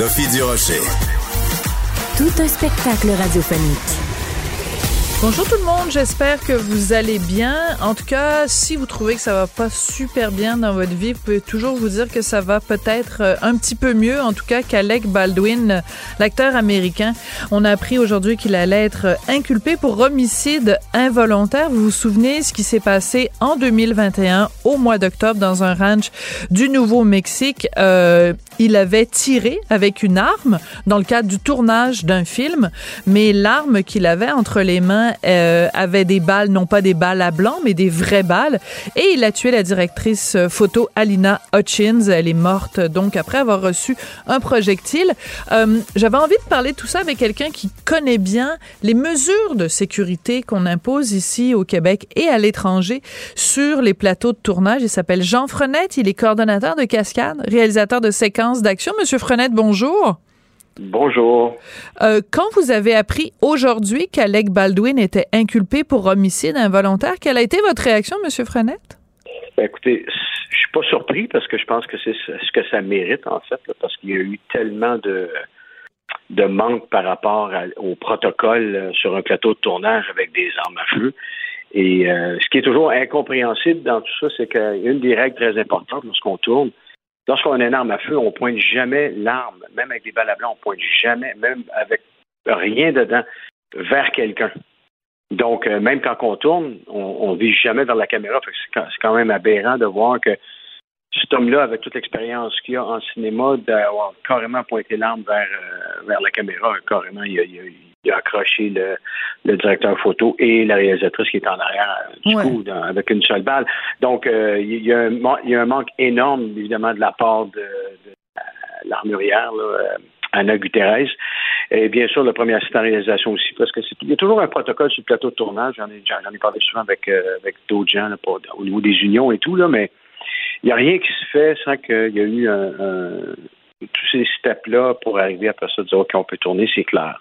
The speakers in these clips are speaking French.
Sophie Durocher. Tout un spectacle radiophonique. Bonjour tout le monde, j'espère que vous allez bien. En tout cas, si vous trouvez que ça va pas super bien dans votre vie, vous pouvez toujours vous dire que ça va peut-être euh, un petit peu mieux, en tout cas qu'Alec Baldwin, l'acteur américain. On a appris aujourd'hui qu'il allait être inculpé pour homicide involontaire. Vous vous souvenez ce qui s'est passé en 2021 au mois d'octobre dans un ranch du Nouveau-Mexique. Euh, il avait tiré avec une arme dans le cadre du tournage d'un film, mais l'arme qu'il avait entre les mains euh, avait des balles, non pas des balles à blanc, mais des vraies balles. Et il a tué la directrice euh, photo Alina Hutchins. Elle est morte donc après avoir reçu un projectile. Euh, J'avais envie de parler de tout ça avec quelqu'un qui connaît bien les mesures de sécurité qu'on impose ici au Québec et à l'étranger sur les plateaux de tournage. Il s'appelle Jean Frenette. Il est coordonnateur de cascade, réalisateur de séquences d'action. Monsieur Frenette, bonjour. Bonjour. Euh, quand vous avez appris aujourd'hui qu'Alec Baldwin était inculpé pour homicide involontaire, quelle a été votre réaction, Monsieur Frenette? Ben, écoutez, je suis pas surpris parce que je pense que c'est ce que ça mérite, en fait, parce qu'il y a eu tellement de, de manque par rapport au protocole euh, sur un plateau de tournage avec des armes à feu. Et euh, ce qui est toujours incompréhensible dans tout ça, c'est qu'une des règles très importantes lorsqu'on tourne, Lorsqu'on a une arme à feu, on pointe jamais l'arme, même avec des balles à blanc, on pointe jamais, même avec rien dedans, vers quelqu'un. Donc, euh, même quand on tourne, on ne vise jamais vers la caméra. C'est quand même aberrant de voir que cet homme-là, avec toute l'expérience qu'il a en cinéma, d'avoir carrément pointé l'arme vers, euh, la caméra, carrément, il accroché le, le, directeur photo et la réalisatrice qui est en arrière du coup avec une seule balle. Donc euh, il, y a un, il y a un manque énorme évidemment de la part de, de l'armurière là, Anna Guterres. Et bien sûr, le premier assistant réalisation aussi, parce que il y a toujours un protocole sur le plateau de tournage. J'en ai, j'en ai parlé souvent avec, euh, avec d'autres gens là, pour, au niveau des unions et tout, là, mais il n'y a rien qui se fait sans qu'il y ait eu un, un tous ces steps-là pour arriver après ça, dire OK, on peut tourner, c'est clair.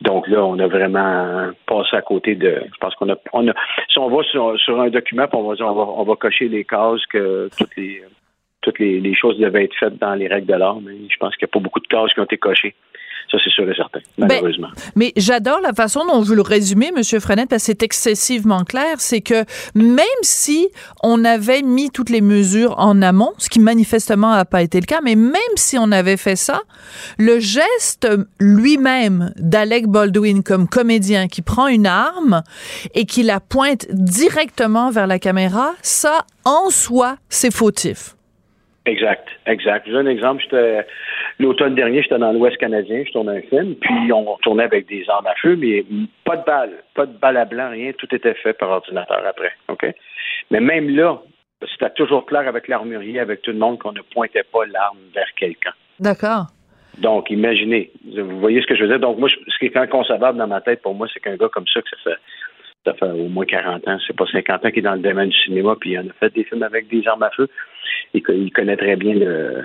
Donc là, on a vraiment passé à côté de. Je pense qu'on a. Si on va sur, un document, on va dire on va, cocher les cases que toutes les toutes les, choses devaient être faites dans les règles de l'art, mais je pense qu'il n'y a pas beaucoup de cases qui ont été cochées. Ça, c'est sûr et certain, ben, malheureusement. mais j'adore la façon dont vous le résumez, M. Frenette, parce que c'est excessivement clair. C'est que même si on avait mis toutes les mesures en amont, ce qui manifestement n'a pas été le cas, mais même si on avait fait ça, le geste lui-même d'Alec Baldwin comme comédien qui prend une arme et qui la pointe directement vers la caméra, ça, en soi, c'est fautif. Exact, exact. Je un exemple. J'étais l'automne dernier, j'étais dans l'Ouest canadien, je tournais un film, puis on tournait avec des armes à feu, mais pas de balles, pas de balles à blanc, rien, tout était fait par ordinateur après. OK? Mais même là, c'était toujours clair avec l'armurier, avec tout le monde, qu'on ne pointait pas l'arme vers quelqu'un. D'accord. Donc, imaginez, vous voyez ce que je veux dire? Donc, moi, ce qui est inconcevable dans ma tête, pour moi, c'est qu'un gars comme ça, que ça fait ça fait au moins 40 ans, c'est pas 50 ans qu'il est dans le domaine du cinéma, puis il en a fait des films avec des armes à feu. Il, il connaît très bien le,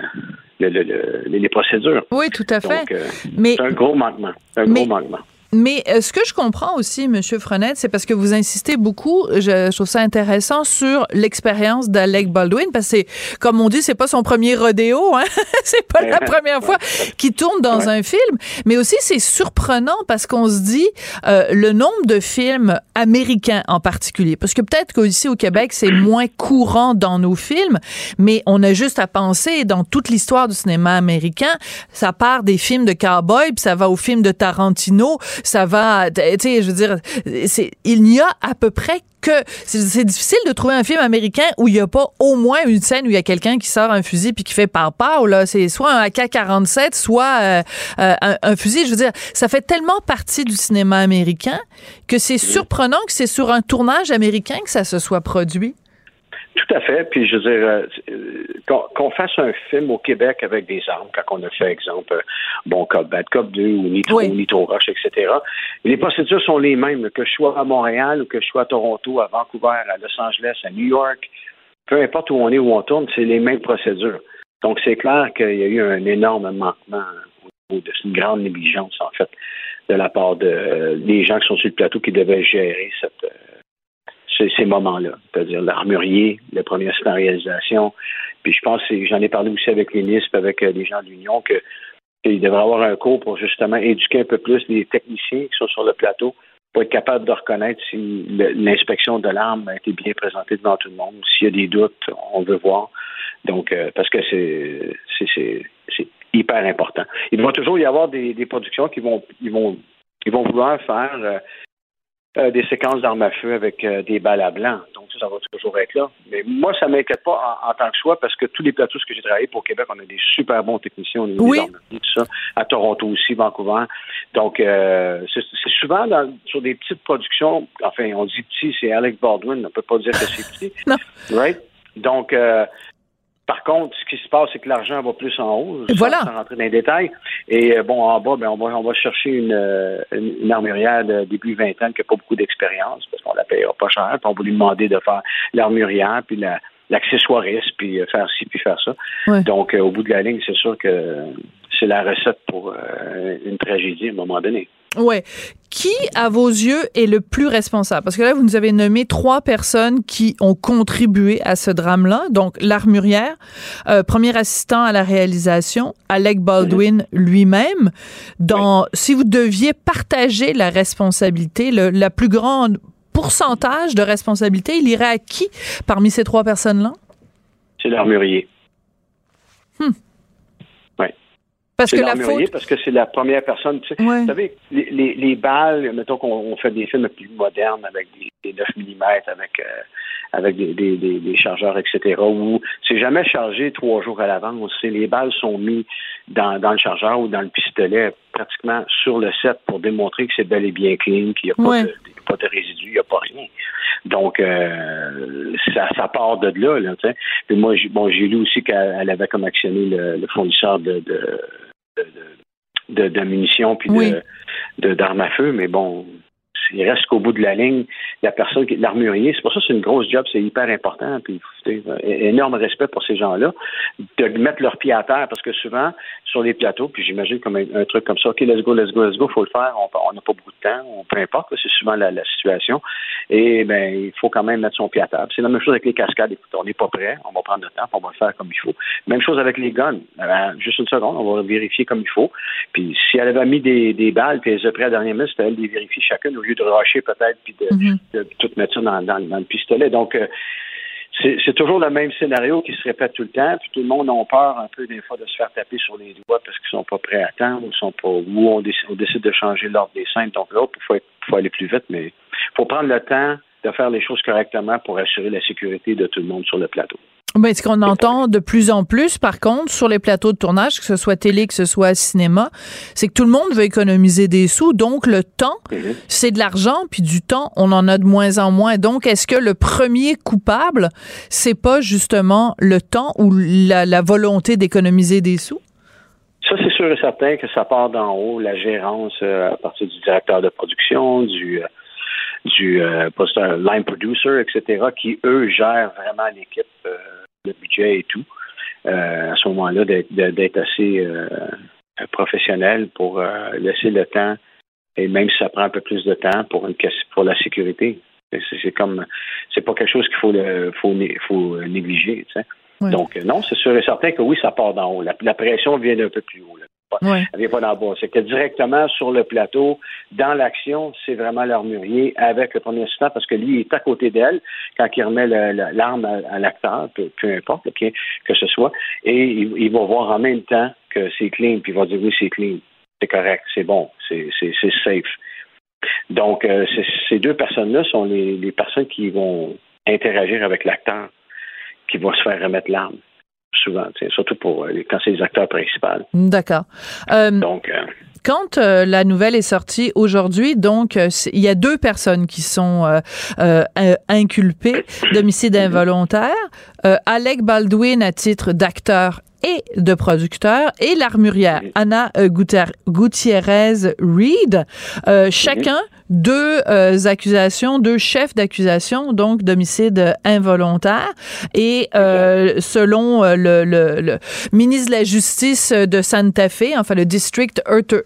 le, le, les procédures. Oui, tout à fait. Donc, euh, mais, c'est un gros manquement. Un mais, gros manquement. Mais euh, ce que je comprends aussi, Monsieur Frenette, c'est parce que vous insistez beaucoup, je, je trouve ça intéressant, sur l'expérience d'Alec Baldwin, parce que, comme on dit, c'est pas son premier rodéo, hein? c'est pas la première fois qu'il tourne dans ouais. un film, mais aussi c'est surprenant parce qu'on se dit euh, le nombre de films américains en particulier, parce que peut-être qu'ici au Québec, c'est moins courant dans nos films, mais on a juste à penser, dans toute l'histoire du cinéma américain, ça part des films de cowboy, puis ça va aux films de Tarantino, ça va, tu sais, je veux dire, c'est, il n'y a à peu près que c'est difficile de trouver un film américain où il n'y a pas au moins une scène où il y a quelqu'un qui sort un fusil puis qui fait par par là. C'est soit un AK-47 soit euh, euh, un, un, fusil. Je veux dire ça fait tellement partie du cinéma américain que c'est surprenant que c'est sur un tournage américain que ça se soit produit Tout à fait. Puis je veux dire, euh, qu'on fasse un film au Québec avec des armes, quand on a fait, exemple, euh, bon Cop, Bad Cop 2 ou Nitro, Nitro Rush, etc. les procédures sont les mêmes, que je sois à Montréal ou que je sois à Toronto, à Vancouver, à Los Angeles, à New York, peu importe où on est, où on tourne, c'est les mêmes procédures. Donc c'est clair qu'il y a eu un énorme manquement au niveau de une grande négligence, en fait, de la part de, des gens qui sont sur le plateau qui devaient gérer cette ces, moments-là, c'est-à-dire l'armurier, le premier scénarisation. Puis je pense, j'en ai parlé aussi avec les avec euh, des gens de l'Union, que qu'il devrait avoir un cours pour justement éduquer un peu plus les techniciens qui sont sur le plateau pour être capable de reconnaître si l'inspection de l'arme a été bien présentée devant tout le monde. S'il y a des doutes, on veut voir. Donc, euh, parce que c'est hyper important. Il va toujours y avoir des, productions qui vont ils vont vouloir faire euh, euh, des séquences d'armes à feu avec euh, des balles à blanc. Donc, ça, va toujours être là. Mais moi, ça ne m'inquiète pas en, tant que choix parce que tous les plateaux que j'ai travaillé pour Québec, on a des super bons techniciens au niveau des armes à feu, tout ça. À Toronto aussi, Vancouver. Donc, euh, c'est souvent sur des petites productions. Enfin, on dit petit, c'est Alex Baldwin. On ne peut pas dire que c'est petit. non. Right? Donc, par contre, ce qui se passe, c'est que l'argent va plus en haut. Voilà. Sans rentrer dans les détails. Et euh, bon, en bas, ben, on va on va chercher une, euh, une, armurière de début vingtaine qui n'a pas beaucoup d'expérience parce qu'on la payera pas cher. Puis on va lui demander de faire l'armurière puis la l'accessoiriste, puis euh, faire ci, puis faire ça. Donc, au bout de la ligne, c'est sûr que c'est la recette pour une tragédie à un moment donné. Ouais. Qui, à vos yeux, est le plus responsable? Parce que là, vous nous avez nommé trois personnes qui ont contribué à ce drame-là. Donc, l'armurière, euh, premier assistant à la réalisation, Alec Baldwin lui-même. Dans, si vous deviez partager la responsabilité, le, la plus grande pourcentage de responsabilité, il irait à qui parmi ces trois personnes-là? C'est l'armurier. Hmm. Parce que la faute. Parce que c'est la première personne. Tu sais, Vous savez, les, les, les, balles, mettons qu'on fait des films plus modernes avec des, 9 mm, avec, euh, avec des, des, des, chargeurs, etc., où c'est jamais chargé trois jours à l'avance. Les balles sont mises dans, dans le chargeur ou dans le pistolet pratiquement sur le set pour démontrer que c'est bel et bien clean, qu'il n'y a pas, de, pas de résidus, il n'y a pas rien. Donc, euh, ça, ça part de là. là Puis moi, bon, j'ai lu aussi qu'elle avait comme actionné le, le fournisseur de, de de, de, munitions puis de d'armes à feu, mais bon, il reste qu'au bout de la ligne, la personne qui l'armurier, c'est pour ça que c'est une grosse job, c'est hyper important. Puis énorme respect pour ces gens-là, de mettre leur pied à terre, parce que souvent, sur les plateaux, puis j'imagine comme un, truc comme ça, OK, let's go, let's go, let's go, faut le faire, on n'a pas beaucoup de temps, on, peu importe, c'est souvent la, situation. Et ben il faut quand même mettre son pied à terre. C'est la même chose avec les cascades, on n'est pas prêt, on va prendre le temps, on va le faire comme il faut. Même chose avec les guns. juste une seconde, on va vérifier comme il faut. Puis si elle avait mis des, balles, puis elle les a à la dernière minute, c'était elle les vérifier chacune au lieu de rusher peut-être, puis mhm. de, tout mettre ça dans, dans, le pistolet. Donc, euh, c'est toujours le même scénario qui se répète tout le temps, puis tout le monde a peur un peu des fois de se faire taper sur les doigts parce qu'ils sont pas prêts à temps ou sont pas ou on décide, de changer l'ordre des scènes. Donc là, il faut, faut, aller plus vite, mais il faut prendre le temps de faire les choses correctement pour assurer la sécurité de tout le monde sur le plateau. Ben, ce qu'on entend de plus en plus, par contre, sur les plateaux de tournage, que ce soit télé, que ce soit cinéma, c'est que tout le monde veut économiser des sous. Donc, le temps, mhm. c'est de l'argent, puis du temps, on en a de moins en moins. Donc, est-ce que le premier coupable, c'est pas justement le temps ou la, volonté d'économiser des sous? Ça, c'est sûr et certain que ça part d'en haut, la gérance euh, à partir du directeur de production, du, euh, du euh, line producer, etc., qui, eux, gèrent vraiment l'équipe le budget et tout, euh, à ce moment-là, d'être assez euh, professionnel pour euh, laisser le temps, et même si ça prend un peu plus de temps pour, une, pour la sécurité. C'est comme, c'est pas quelque chose qu'il faut, faut, faut négliger. Donc, non, c'est sûr et certain que oui, ça part d'en haut. La, pression vient d'un peu plus haut. Là. Elle vient pas d'en bas. C'est que directement sur le plateau, dans l'action, c'est vraiment l'armurier avec le premier assistant parce que lui, il est à côté d'elle quand il remet l'arme à, l'acteur, peu, importe que ce soit, et il, va voir en même temps que c'est clean, puis il va dire oui, c'est clean, c'est correct, c'est bon, c'est safe. Donc, euh, ces deux personnes-là sont les, les personnes qui vont interagir avec l'acteur qui va se faire remettre l'arme souvent, surtout pour euh, quand c'est les acteurs principaux. D'accord. Euh, Donc. Euh, quand la nouvelle est sortie aujourd'hui, donc il y a deux personnes qui sont inculpées d'homicide involontaire. Alec Baldwin à titre d'acteur et de producteur et l'armurière Anna Gutiérrez Reed, chacun deux euh, accusations, deux chefs d'accusation, donc d'homicide involontaire. Et euh, selon euh, le, le, le, ministre de la Justice de Santa Fe, enfin le District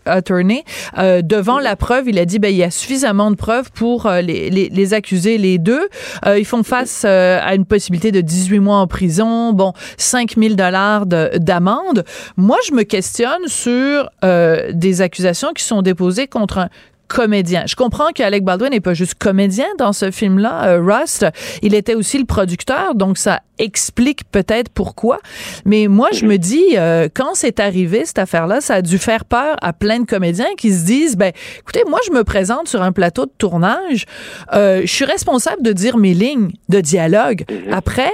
Attorney, devant la preuve, il a dit ben il y a suffisamment de preuves pour les, les, les, accuser les deux. ils font face à une possibilité de 18 mois en prison, bon 5000 dollars d'amende. Moi, je me questionne sur des accusations qui sont déposées contre un comédien. Je comprends qu'Alec Baldwin n'est pas juste comédien dans ce film-là, euh, Rust. Il était aussi le producteur, donc ça explique peut-être pourquoi. Mais moi, je me dis, euh, quand c'est arrivé, cette affaire-là, ça a dû faire peur à plein de comédiens qui se disent, ben, écoutez, moi, je me présente sur un plateau de tournage, euh, je suis responsable de dire mes lignes de dialogue. Mhm. Après,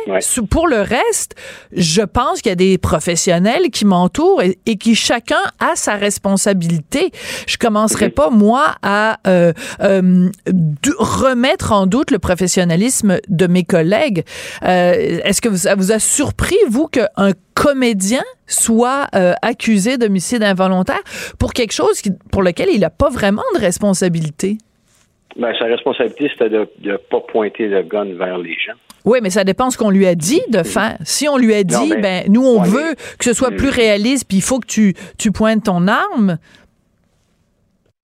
pour le reste, je pense qu'il y a des professionnels qui m'entourent et, qui chacun a sa responsabilité. Je commencerai mhm. pas, moi, à euh, euh, remettre en doute le professionnalisme de mes collègues. Euh, est-ce que ça vous a surpris, vous, qu'un comédien soit accusé d'homicide involontaire pour quelque chose pour lequel il n'a pas vraiment de responsabilité? Ben, sa responsabilité, c'était de ne pas pointer le gun vers les gens. Oui, mais ça dépend ce qu'on lui a dit de faire. Si on lui a dit, ben, nous, on veut que ce soit plus réaliste, puis il faut que tu, tu pointes ton arme,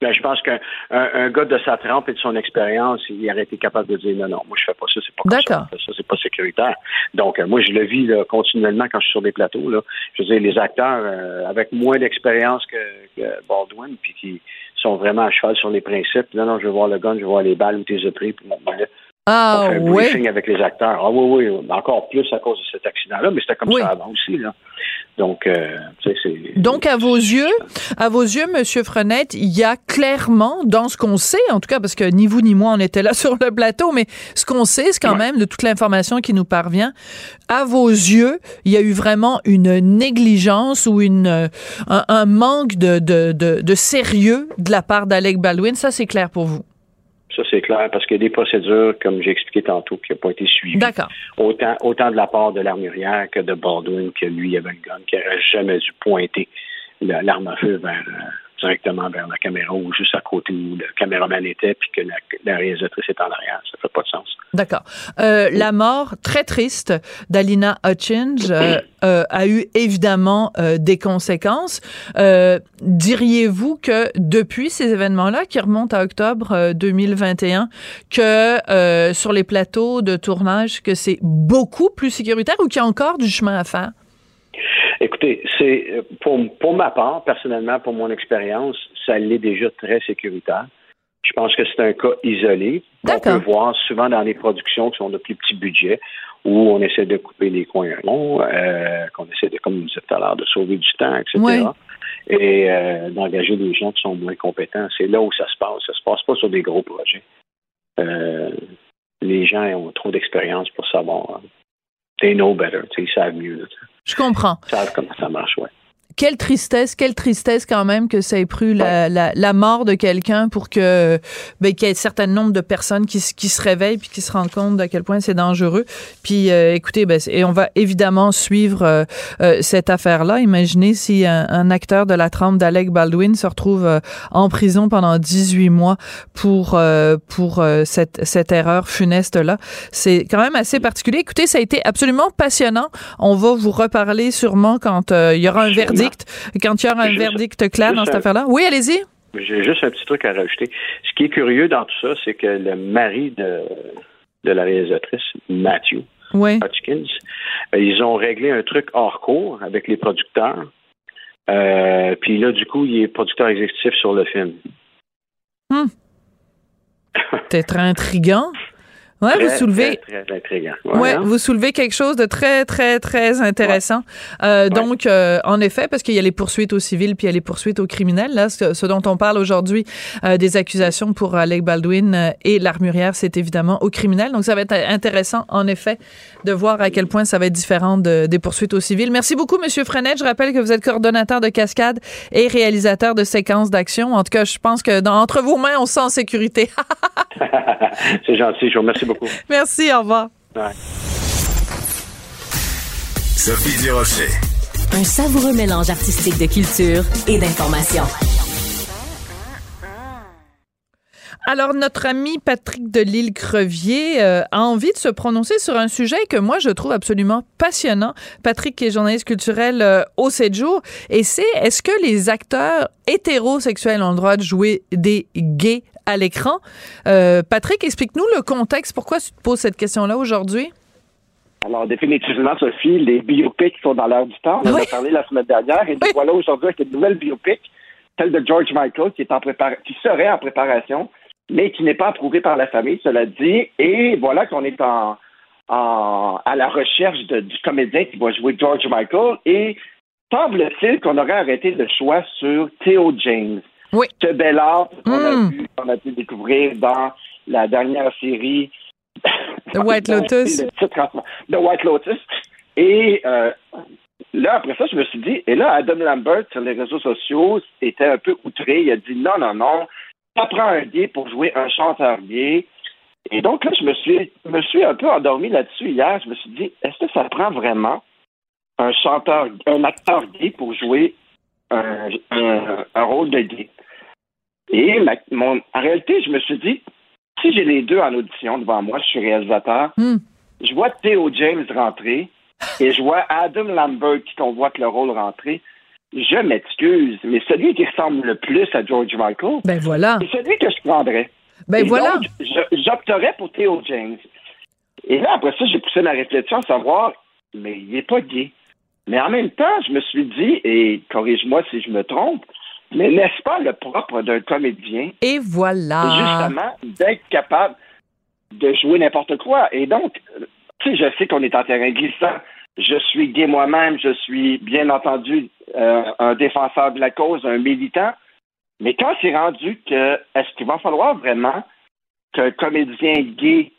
ben, je pense qu'un un, gars de sa trempe et de son expérience, il aurait été capable de dire non, non, moi je fais pas ça, c'est pas D'accord. ça, c'est pas sécuritaire. Donc euh, moi je le vis continuellement quand je suis sur des plateaux. Là. Je veux dire, les acteurs euh, avec moins d'expérience que, Baldwin, puis qui sont vraiment à cheval sur les principes. Non, non, je veux voir le gun, je veux voir les balles où t'es pris. Puis, ah, on fait un briefing avec les acteurs. Ah oui, oui, encore plus à cause de cet accident-là, mais c'était comme ça avant aussi. Là. Donc, euh, c'est. Donc, à vos yeux, à vos yeux, Monsieur Frenette, il y a clairement, dans ce qu'on sait, en tout cas, parce que ni vous ni moi on était là sur le plateau, mais ce qu'on sait, c'est quand même de toute l'information qui nous parvient. À vos yeux, il y a eu vraiment une négligence ou une un, manque de, de, de, de sérieux de la part d'Alec Baldwin. Ça, c'est clair pour vous. Ça, c'est clair, parce qu'il y a des procédures, comme j'ai expliqué tantôt, qui n'ont pas été suivies. D'accord. Autant, autant de la part de l'armurière que de Baldwin, que lui, il avait le gun, qui n'aurait jamais dû pointer l'arme à feu vers, euh, directement vers la caméra ou juste à côté où le caméraman était, puis que la, réalisatrice est en arrière. Ça fait pas de sens. D'accord. Euh, la mort très triste d'Alina Hutchins euh, euh, a eu évidemment des conséquences. Diriez-vous que depuis ces événements-là, qui remontent à octobre 2021, que sur les plateaux de tournage, que c'est beaucoup plus sécuritaire ou qu'il y a encore du chemin à faire? Écoutez, c'est euh, pour, pour ma part, personnellement, pour mon expérience, ça l'est déjà très sécuritaire. Je pense que c'est un cas isolé. On peut voir souvent dans les productions qui sont de plus petits budgets, où on essaie de couper les coins ronds, euh, qu'on essaie de, comme vous disait tout à l'heure, de sauver du temps, etc. Et euh, d'engager des gens qui sont moins compétents. C'est là où ça se passe. Ça se passe pas sur des gros projets. les gens ont trop d'expérience pour savoir. They know better. Ils savent mieux. Je comprends. Ça, quelle tristesse, quelle tristesse quand même que ça ait pris la, la, la mort de quelqu'un pour que ben, qu'il y ait un certain nombre de personnes qui, qui se réveillent puis qui se rendent compte à quel point c'est dangereux. Puis euh, écoutez, ben, et on va évidemment suivre euh, euh, cette affaire-là. Imaginez si un, acteur de la trempe d'Alec Baldwin se retrouve en prison pendant 18 mois pour pour cette, cette erreur funeste-là. C'est quand même assez particulier. Écoutez, ça a été absolument passionnant. On va vous reparler sûrement quand il y aura un verdict quand tu as un verdict clair dans cette affaire-là. Oui, allez-y. J'ai juste un petit truc à rajouter. Ce qui est curieux dans tout ça, c'est que le mari de, de la réalisatrice, Matthew Hutchins, euh, ils ont réglé un truc hors cours avec les producteurs. Euh, puis là, du coup, il est producteur exécutif sur le film. Hmm. Peut-être intriguant. Ouais, vous soulevez. Très, très intriguant. Ouais, hein? vous soulevez quelque chose de très, très, très intéressant. Euh, Donc, euh, en effet, parce qu'il y a les poursuites au civil puis il y a les poursuites au criminel. Là, ce, ce dont on parle aujourd'hui, euh, des accusations pour Alec Baldwin et l'armurière, c'est évidemment au criminel. Donc, ça va être intéressant, en effet, de voir à quel point ça va être différent de, des poursuites au civil. Merci beaucoup, Monsieur Frenette. Je rappelle que vous êtes coordonnateur de cascade et réalisateur de séquences d'action. En tout cas, je pense que dans, entre vos mains, on se sent en sécurité. C'est gentil, je vous remercie beaucoup. Merci, au revoir. Ouais. Sophie Durocher. Un savoureux mélange artistique de culture et d'information. Alors, notre ami Patrick de l'île Crevier euh, a envie de se prononcer sur un sujet que moi, je trouve absolument passionnant. Patrick est journaliste culturel euh, au 7 jours. Et c'est, est-ce que les acteurs hétérosexuels ont le droit de jouer des gays? À l'écran? Euh, Patrick, explique-nous le contexte. Pourquoi tu te poses cette question-là aujourd'hui? Alors, définitivement, Sophie, les biopics sont dans l'air du temps. On en Oui. a parlé la semaine dernière et nous Oui. voilà aujourd'hui avec une nouvelle biopic, celle de George Michael, qui est en prépar- qui serait en préparation, mais qui n'est pas approuvée par la famille, cela dit. Et voilà qu'on est en, en- à la recherche de- du comédien qui va jouer George Michael. Et semble-t-il qu'on aurait arrêté le choix sur Theo James. Oui. Ce bel art qu'on a Mm. pu- qu'on a pu découvrir dans la dernière série The White Lotus. The White Lotus. Et euh, là, après ça, je me suis dit, et là, Adam Lambert, sur les réseaux sociaux, était un peu outré. Il a dit non, non, non, ça prend un gay pour jouer un chanteur gay. Et donc là, je me suis, me suis un peu endormi là-dessus hier. Je me suis dit, est-ce que ça prend vraiment un chanteur, un acteur gay pour jouer un, un- un rôle de gay? Et ma- mon, en réalité, je me suis dit, si j'ai les deux en audition devant moi, je suis réalisateur, Hmm. je vois Theo James rentrer et je vois Adam Lambert qui convoite le rôle rentrer. Je m'excuse, mais celui qui ressemble le plus à George Michael, Ben voilà. c'est celui que je prendrais. Ben Et voilà. j'opterais pour Theo James. Et là, après ça, j'ai poussé ma réflexion à savoir, mais il n'est pas gay. Mais en même temps, je me suis dit, et corrige-moi si je me trompe, mais n'est-ce pas le propre d'un comédien? Et voilà. justement d'être capable de jouer n'importe quoi. Et donc, tu sais, je sais qu'on est en terrain glissant. Je suis gay moi-même, je suis bien entendu euh, un défenseur de la cause, un militant. Mais quand c'est rendu que, est-ce qu'il va falloir vraiment qu'un comédien gay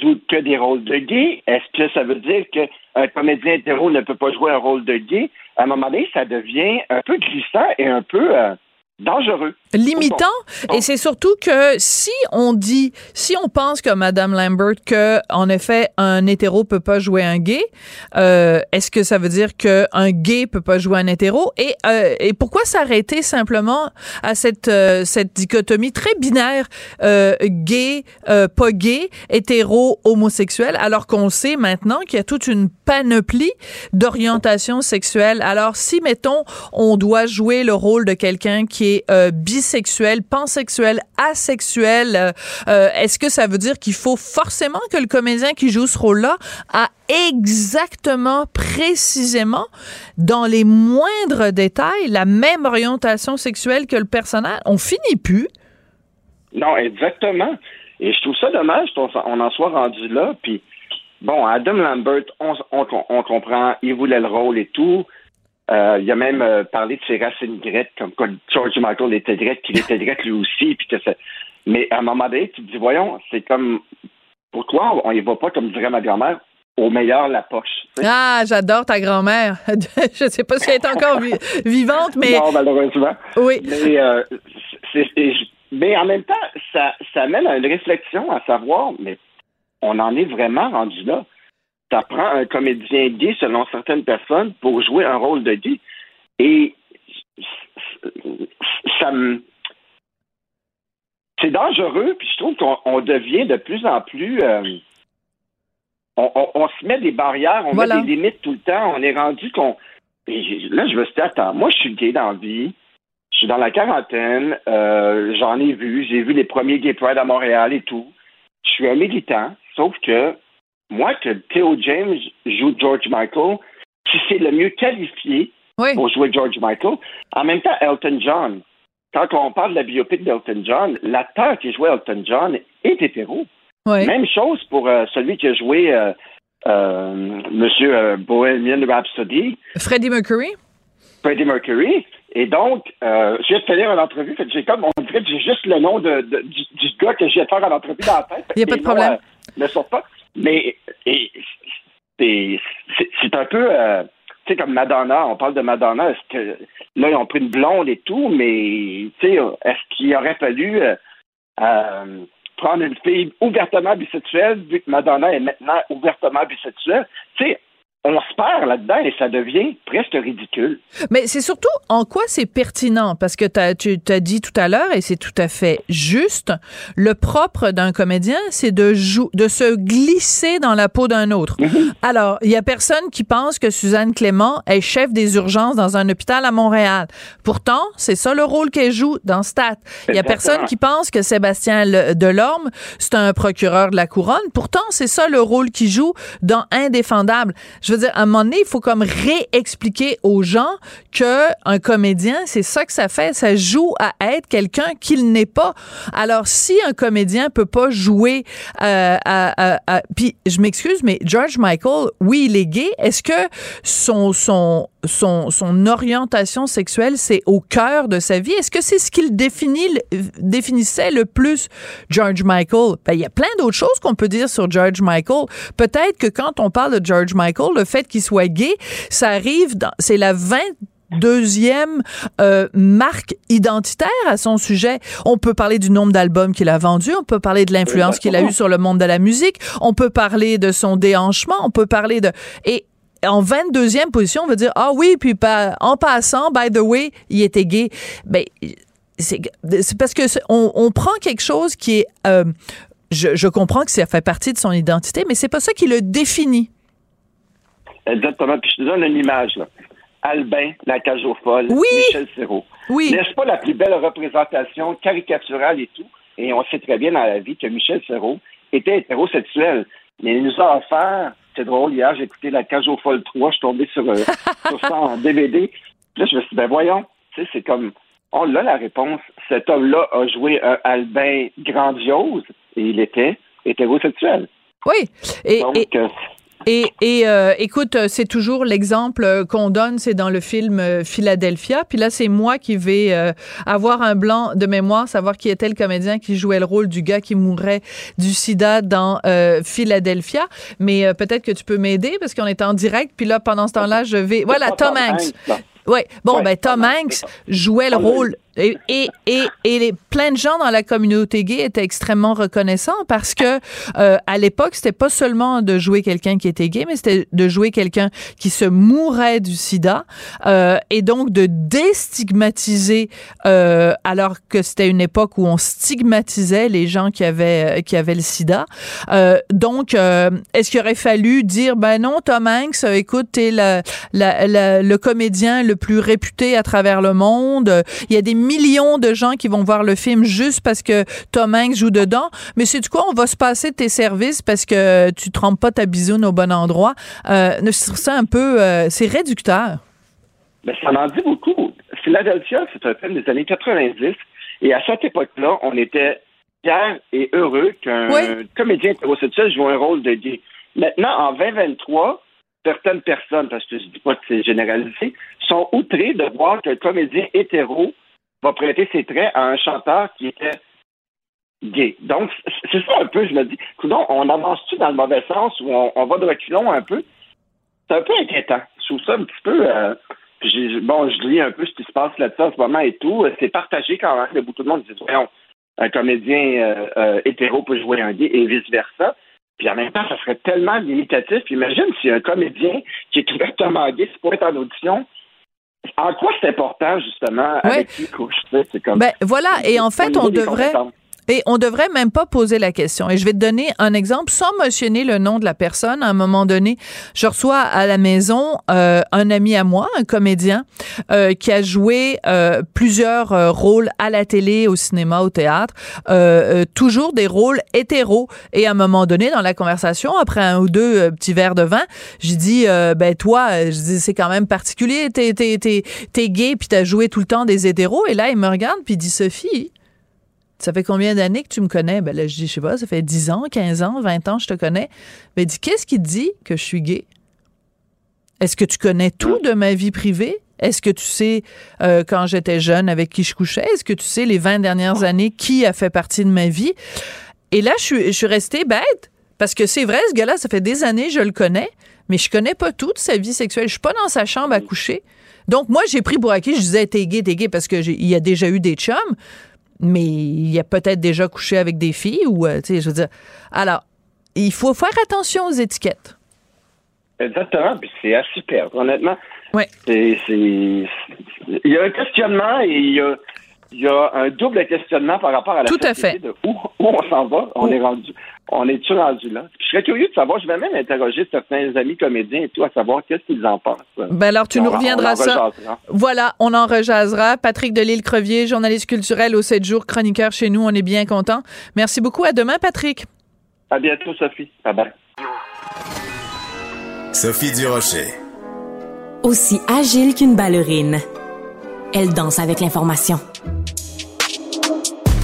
joue que des rôles de gay? Est-ce que ça veut dire qu'un comédien hétéro ne peut pas jouer un rôle de gay? À un moment donné, ça devient un peu glissant et un peu euh, dangereux. limitant. Et c'est surtout que si on dit si on pense comme Madame Lambert que en effet un hétéro peut pas jouer un gay euh, est-ce que ça veut dire que un gay peut pas jouer un hétéro? Et euh, et pourquoi s'arrêter simplement à cette euh, cette dichotomie très binaire euh, gay euh, pas gay hétéro homosexuel alors qu'on sait maintenant qu'il y a toute une panoplie d'orientation sexuelle? Alors si mettons on doit jouer le rôle de quelqu'un qui euh, bisexuel, pansexuel, asexuel, euh, euh, est-ce que ça veut dire qu'il faut forcément que le comédien qui joue ce rôle-là a exactement, précisément, dans les moindres détails, la même orientation sexuelle que le personnage? On finit plus. Non, exactement. Et je trouve ça dommage qu'on on en soit rendu là. Puis, bon, Adam Lambert, on, on, on comprend, il voulait le rôle et tout. Euh, il a même euh, parlé de ses racines grecques, comme quoi George Michael était grec, qu'il était grec lui aussi. Puis que ça... Mais à un moment donné, tu te dis, voyons, c'est comme. Pourquoi on y va pas, comme dirait ma grand-mère, au meilleur la poche? Ah, j'adore ta grand-mère. Je sais pas si elle est encore vi- vivante, mais Non, malheureusement. oui. Mais, euh, mais en même temps, ça, ça mène à une réflexion à savoir, mais on en est vraiment rendu là. Ça prend un comédien gay, selon certaines personnes, pour jouer un rôle de gay. Et ça me. C'est dangereux, puis je trouve qu'on on devient de plus en plus. euh, on, on- on se met des barrières, on Voilà. met des limites tout le temps. On est rendu qu'on. Là, je me suis dit, attends, moi, je suis gay dans la vie. Je suis dans la quarantaine. euh, J'en ai vu. J'ai vu les premiers Gay Pride à Montréal et tout. Je suis un militant. Sauf que moi, que Theo James joue George Michael, qui c'est le mieux qualifié Oui. pour jouer George Michael. En même temps, Elton John. Quand on parle de la biopic d'Elton John, l'acteur qui jouait Elton John est hétéro. Même chose pour euh, celui qui a joué euh, euh, Monsieur Bohemian Rhapsody. Freddie Mercury. Freddie Mercury. Et donc, euh, je viens de finir une entrevue. Fait j'ai comme, on dirait que j'ai juste le nom de, du, gars que je viens de faire en entrevue dans la tête. Il n'y a pas de problème. ne sort pas. Mais c'est un peu, euh, tu sais, comme Madonna. On parle de Madonna. Est-ce que là, ils ont pris une blonde et tout, mais tu sais, est-ce qu'il aurait fallu euh, euh, prendre une fille ouvertement bisexuelle, vu que Madonna est maintenant ouvertement bisexuelle? Tu sais, on se perd là-dedans et ça devient presque ridicule. Mais c'est surtout en quoi c'est pertinent, parce que as, tu t'as dit tout à l'heure, et c'est tout à fait juste, le propre d'un comédien, c'est de, de se glisser dans la peau d'un autre. Mhm. Alors, il y a personne qui pense que Suzanne Clément est chef des urgences dans un hôpital à Montréal. Pourtant, c'est ça le rôle qu'elle joue dans Stat. Il y a personne qui pense que Sébastien Delorme, c'est un procureur de la couronne. Pourtant, c'est ça le rôle qu'il joue dans Indéfendable. Je veux dire, à un moment donné, il faut comme réexpliquer aux gens que un comédien, c'est ça que ça fait, ça joue à être quelqu'un qu'il n'est pas. Alors, si un comédien peut pas jouer, euh, à, puis je m'excuse, mais George Michael, oui, il est gay. Est-ce que son son son, orientation sexuelle, c'est au cœur de sa vie? Est-ce que c'est ce qu'il définissait le plus George Michael? Ben, il y a plein d'autres choses qu'on peut dire sur George Michael. Peut-être que quand on parle de George Michael, le fait qu'il soit gay, ça arrive c'est la 20 deuxième euh, marque identitaire à son sujet. On peut parler du nombre d'albums qu'il a vendus, on peut parler de l'influence qu'il a eu sur le monde de la musique, on peut parler de son déhanchement, on peut parler de... Et en 22e position, on va dire ah oui, puis en passant, by the way, il était gay. Ben c'est parce que on, prend quelque chose qui est euh, je, comprends que ça fait partie de son identité, mais c'est pas ça qui le définit. Exactement. Puis je te donne une image. Là. Albin, la cage folle, Michel Serrault. Oui. N'est-ce pas la plus belle représentation caricaturale et tout? Et on sait très bien dans la vie que Michel Serrault était hétérosexuel. Mais il nous a offert c'est drôle, hier, j'ai écouté La Cage aux Folles 3, je suis tombé sur, euh, sur ça en DVD. là, je me suis dit, ben voyons, tu sais, c'est comme, on l'a la réponse. Cet homme-là a joué un Albin grandiose et il était hétérosexuel. Oui. Et, Donc, euh, et, et euh, écoute, c'est toujours l'exemple qu'on donne, c'est dans le film euh, Philadelphia. Puis là, c'est moi qui vais euh, avoir un blanc de mémoire, savoir qui était le comédien qui jouait le rôle du gars qui mourrait du sida dans Philadelphia. Mais peut-être que tu peux m'aider parce qu'on est en direct. Puis là, pendant ce temps-là, je vais... Voilà, Tom Hanks. Oui. Bon, ben Tom Hanks jouait le rôle et, et, et, et plein de gens dans la communauté gay étaient extrêmement reconnaissants parce que euh, à l'époque, c'était pas seulement de jouer quelqu'un qui était gay, mais c'était de jouer quelqu'un qui se mourait du sida euh, et donc de déstigmatiser euh, alors que c'était une époque où on stigmatisait les gens qui avaient qui avaient le sida. Euh, donc, euh, est-ce qu'il aurait fallu dire ben non, Tom Hanks, écoute, t'es la, la, la, le comédien le plus réputé à travers le monde. Il y a des millions de gens qui vont voir le film juste parce que Tom Hanks joue dedans. Mais c'est du quoi, on va se passer de tes services parce que tu trempes pas ta bisoune au bon endroit. Euh, ça un peu, euh, c'est réducteur. Mais ça en dit beaucoup. Philadelphia, c'est un film des années 90. Et à cette époque-là, on était fiers et heureux qu'un comédien hétérosexuel joue un rôle de gay. Maintenant, en 2023, certaines personnes, parce que je ne dis pas que c'est généralisé, sont outrées de voir qu'un comédien hétéro va prêter ses traits à un chanteur qui était gay. Donc, c'est ça un peu, je me dis, on avance-tu dans le mauvais sens ou on, va de reculons un peu? C'est un peu inquiétant. Je trouve ça un petit peu... Euh, bon, je lis un peu ce qui se passe là-dessus en ce moment et tout. C'est partagé quand même. Beaucoup de monde dit, voyons, un comédien euh, euh, hétéro peut jouer un gay et vice-versa. Puis en même temps, ça serait tellement limitatif. Puis imagine si un comédien qui est ouvertement gay, pour être en audition, en quoi c'est important, justement, avec qui couche? C'est comme. Ben, voilà. Et en fait, on devrait. Et on devrait même pas poser la question. Et je vais te donner un exemple sans mentionner le nom de la personne. À un moment donné, je reçois à la maison euh, un ami à moi, un comédien, euh, qui a joué euh, plusieurs euh, rôles à la télé, au cinéma, au théâtre, euh, euh, toujours des rôles hétéros. Et à un moment donné, dans la conversation, après un ou deux petits verres de vin, j'ai dit, ben toi, dis c'est quand même particulier, t'es t'es t'es t'es gay puis t'as joué tout le temps des hétéros. Et là, il me regarde puis il dit Sophie ça fait combien d'années que tu me connais? Ben là, je dis, je sais pas, ça fait 10 ans, 15 ans, 20 ans, je te connais. Ben, il dit, qu'est-ce qui te dit que je suis gay? Est-ce que tu connais tout de ma vie privée? Est-ce que tu sais, euh, quand j'étais jeune, avec qui je couchais? Est-ce que tu sais, les 20 dernières années, qui a fait partie de ma vie? Et là, je suis, je suis restée bête. Parce que c'est vrai, ce gars-là, ça fait des années, je le connais, mais je connais pas tout de sa vie sexuelle. Je suis pas dans sa chambre à coucher. Donc, moi, j'ai pris pour acquis, je disais, t'es gay, t'es gay, parce qu'il y a déjà eu des chums, mais il a peut-être déjà couché avec des filles, ou, euh, tu sais, je veux dire. Alors, il faut faire attention aux étiquettes. Exactement, puis c'est assez perdre, honnêtement. C'est, il y a un questionnement et il y a, il y a un double questionnement par rapport à la Tout à société fait. de où, où on s'en va. On est rendu, on est-tu rendu là? Puis je serais curieux de savoir, je vais même interroger certains amis comédiens et tout à savoir qu'est-ce qu'ils en pensent. Ben alors, tu On nous en- reviendras on en ça. rejasera. Voilà, on en rejasera. Patrick Delisle-Crevier, journaliste culturel au 7 jours, chroniqueur chez nous. On est bien content. Merci beaucoup. À demain, Patrick. À bientôt, Sophie. Bye bye. Sophie Durocher. Aussi agile qu'une ballerine. Elle danse avec l'information.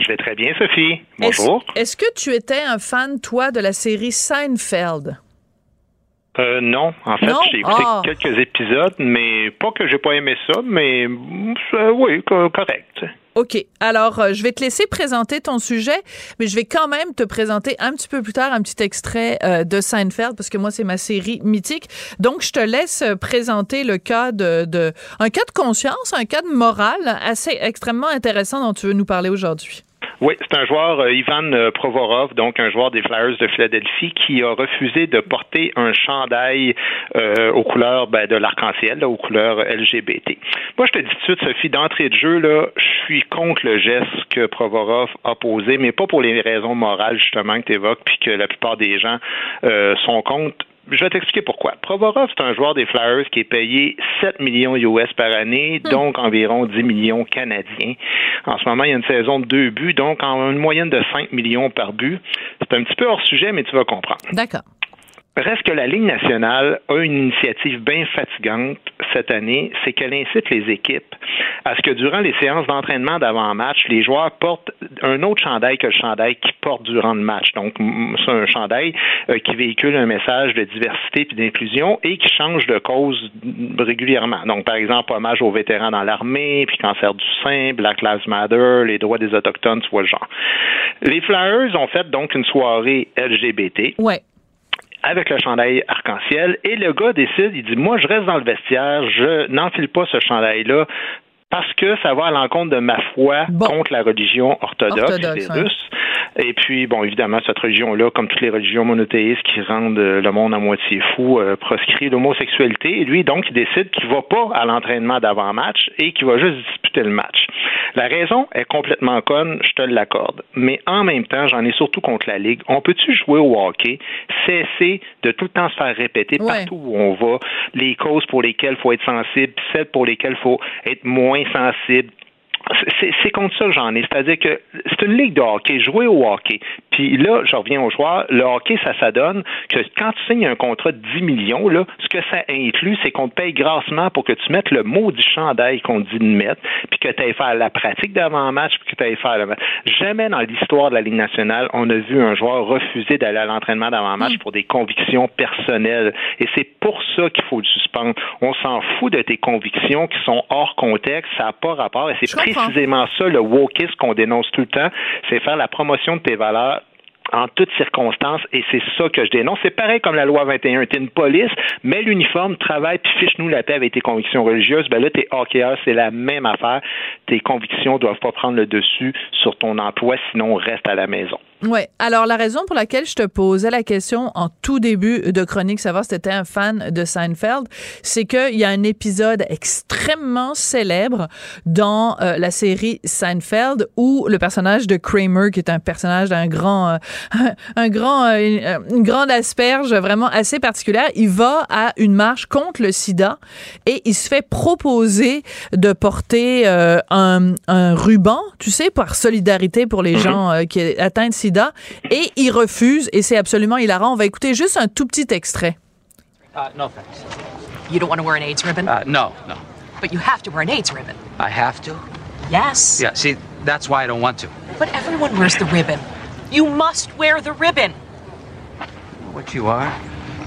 Je vais très bien, Sophie. Bonjour. Est-ce est-ce que tu étais un fan, toi, de la série Seinfeld? Euh, non, en fait, Non? j'ai écouté Ah. quelques épisodes, mais pas que j'ai pas aimé ça, mais euh, oui, co- correct. OK. Alors, euh, je vais te laisser présenter ton sujet, mais je vais quand même te présenter un petit peu plus tard un petit extrait euh, de Seinfeld, parce que moi, c'est ma série mythique. Donc, je te laisse présenter le cas de, de- un cas de conscience, un cas de morale assez extrêmement intéressant dont tu veux nous parler aujourd'hui. Oui, c'est un joueur, euh, Ivan euh, Provorov, donc un joueur des Flyers de Philadelphie, qui a refusé de porter un chandail euh, aux couleurs ben, de l'arc-en-ciel, aux couleurs LGBT. Moi, je te dis tout de suite, Sophie, d'entrée de jeu, là, je suis contre le geste que Provorov a posé, mais pas pour les raisons morales, justement, que tu évoques, puis que la plupart des gens euh, sont contre. Je vais t'expliquer pourquoi. Provorov, c'est un joueur des Flyers qui est payé 7 millions US par année, donc environ 10 millions canadiens. En ce moment, il y a une saison de deux buts, donc en une moyenne de 5 millions par but. C'est un petit peu hors sujet, mais tu vas comprendre. D'accord. Reste que la Ligue nationale a une initiative bien fatigante cette année, c'est qu'elle incite les équipes à ce que durant les séances d'entraînement d'avant-match, les joueurs portent un autre chandail que le chandail qu'ils portent durant le match. Donc, c'est un chandail euh, qui véhicule un message de diversité et d'inclusion et qui change de cause régulièrement. Donc, par exemple, hommage aux vétérans dans l'armée, puis cancer du sein, Black Lives Matter, les droits des Autochtones, tu vois le genre. Les Flyers ont fait donc une soirée LGBT Ouais. Avec le chandail arc-en-ciel et le gars décide, il dit moi je reste dans le vestiaire, je n'enfile pas ce chandail là parce que ça va à l'encontre de ma foi Bon. contre la religion orthodoxe, Orthodoxe, des. Russes. Et puis, bon, évidemment, cette religion-là, comme toutes les religions monothéistes qui rendent euh, le monde à moitié fou, euh, proscrit l'homosexualité. Et lui, donc, il décide qu'il va pas à l'entraînement d'avant-match et qu'il va juste disputer le match. La raison est complètement conne, je te l'accorde. Mais en même temps, j'en ai surtout contre la Ligue. On peut-tu jouer au hockey, cesser de tout le temps se faire répéter Ouais. partout où on va les causes pour lesquelles il faut être sensible, celles pour lesquelles il faut être moins sensible. C'est- contre ça que j'en ai. C'est-à-dire que c'est une ligue de hockey, jouer au hockey. Puis là, je reviens aux joueurs. Le hockey, ça s'adonne que quand tu signes un contrat de 10 millions, là, ce que ça inclut, c'est qu'on te paye grassement pour que tu mettes le mot du chandail qu'on dit de mettre, puis que tu ailles faire la pratique d'avant-match, puis que tu ailles faire le match. Jamais dans l'histoire de la Ligue nationale, on a vu un joueur refuser d'aller à l'entraînement d'avant-match pour des convictions personnelles. Et c'est pour ça qu'il faut le suspendre. On s'en fout de tes convictions qui sont hors contexte, ça n'a pas rapport. Et c'est. Précisément ça le wokisme qu'on dénonce tout le temps, c'est faire la promotion de tes valeurs en toutes circonstances, et c'est ça que je dénonce. C'est pareil comme la loi 21. T'es une police, mets l'uniforme, travaille, puis fiche-nous la paix avec tes convictions religieuses. Ben là, t'es hockeyeur, c'est la même affaire. Tes convictions doivent pas prendre le dessus sur ton emploi, sinon reste à la maison. Oui. Alors, la raison pour laquelle je te posais la question en tout début de chronique, savoir si étais un fan de Seinfeld, c'est qu'il y a un épisode extrêmement célèbre dans euh, la série Seinfeld où le personnage de Kramer, qui est un personnage d'un grand, euh, un grand, euh, une, grande asperge vraiment assez particulière, il va à une marche contre le sida et il se fait proposer de porter un, un, ruban, tu sais, par solidarité pour les mhm. gens qui atteints de sida et il refuse et c'est absolument hilarant. On va écouter juste un tout petit extrait. Uh, no thanks. You don't want to wear an AIDS ribbon? Uh, no, no. But you have to wear an AIDS ribbon. I have to? Yes. Yeah, see, that's why I don't want to. But everyone wears the ribbon. You must wear the ribbon. What you are?